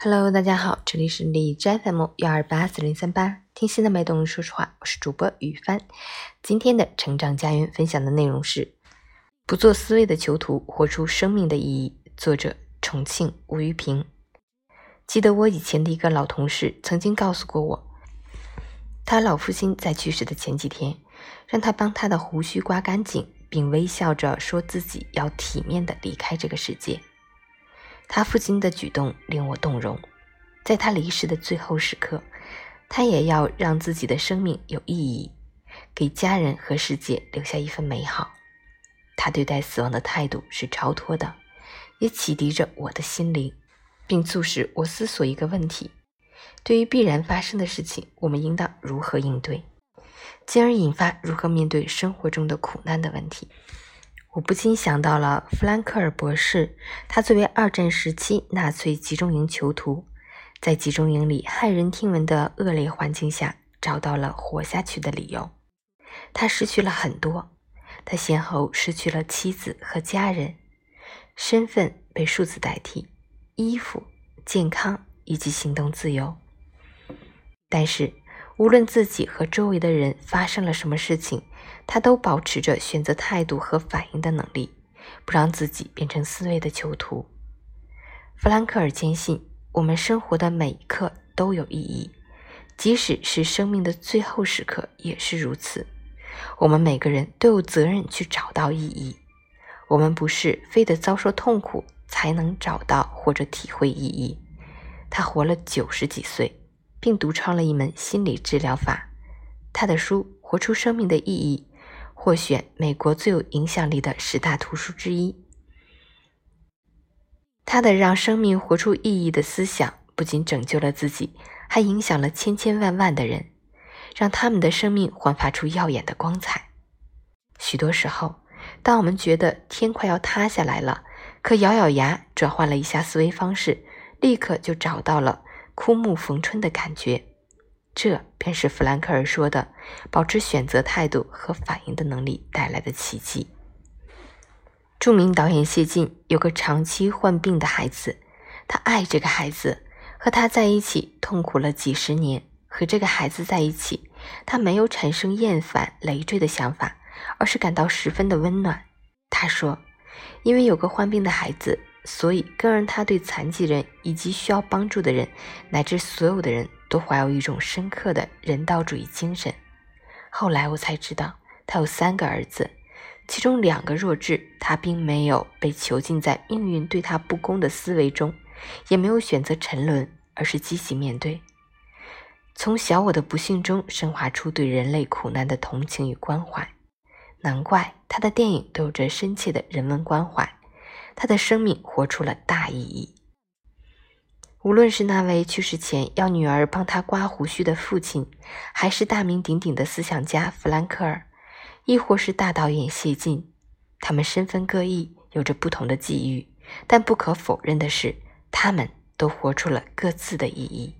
Hello，大家好，这里是李斋 FM 幺二八四零三八，听心的脉动，说实话，我是主播雨帆。今天的成长家园分享的内容是：不做思维的囚徒，活出生命的意义。作者：重庆吴玉平。记得我以前的一个老同事曾经告诉过我，他老父亲在去世的前几天，让他帮他的胡须刮干净，并微笑着说自己要体面的离开这个世界。他父亲的举动令我动容，在他离世的最后时刻，他也要让自己的生命有意义，给家人和世界留下一份美好。他对待死亡的态度是超脱的，也启迪着我的心灵，并促使我思索一个问题：对于必然发生的事情，我们应当如何应对，进而引发如何面对生活中的苦难的问题。我不禁想到了弗兰克尔博士，他作为二战时期纳粹集中营囚徒，在集中营里骇人听闻的恶劣环境下，找到了活下去的理由。他失去了很多，他先后失去了妻子和家人，身份被数字代替，衣服、健康以及行动自由。但是，无论自己和周围的人发生了什么事情，他都保持着选择态度和反应的能力，不让自己变成思维的囚徒。弗兰克尔坚信，我们生活的每一刻都有意义，即使是生命的最后时刻也是如此。我们每个人都有责任去找到意义。我们不是非得遭受痛苦才能找到或者体会意义。他活了九十几岁。并独创了一门心理治疗法。他的书《活出生命的意义》获选美国最有影响力的十大图书之一。他的让生命活出意义的思想，不仅拯救了自己，还影响了千千万万的人，让他们的生命焕发出耀眼的光彩。许多时候，当我们觉得天快要塌下来了，可咬咬牙，转换了一下思维方式，立刻就找到了。枯木逢春的感觉，这便是弗兰克尔说的保持选择态度和反应的能力带来的奇迹。著名导演谢晋有个长期患病的孩子，他爱这个孩子，和他在一起痛苦了几十年。和这个孩子在一起，他没有产生厌烦、累赘的想法，而是感到十分的温暖。他说：“因为有个患病的孩子。”所以，更让他对残疾人以及需要帮助的人，乃至所有的人都怀有一种深刻的人道主义精神。后来我才知道，他有三个儿子，其中两个弱智。他并没有被囚禁在命运对他不公的思维中，也没有选择沉沦，而是积极面对，从小我的不幸中升华出对人类苦难的同情与关怀。难怪他的电影都有着深切的人文关怀。他的生命活出了大意义。无论是那位去世前要女儿帮他刮胡须的父亲，还是大名鼎鼎的思想家弗兰克尔，亦或是大导演谢晋，他们身份各异，有着不同的际遇，但不可否认的是，他们都活出了各自的意义。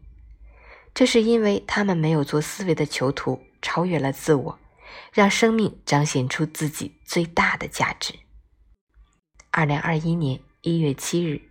这是因为他们没有做思维的囚徒，超越了自我，让生命彰显出自己最大的价值。二零二一年一月七日。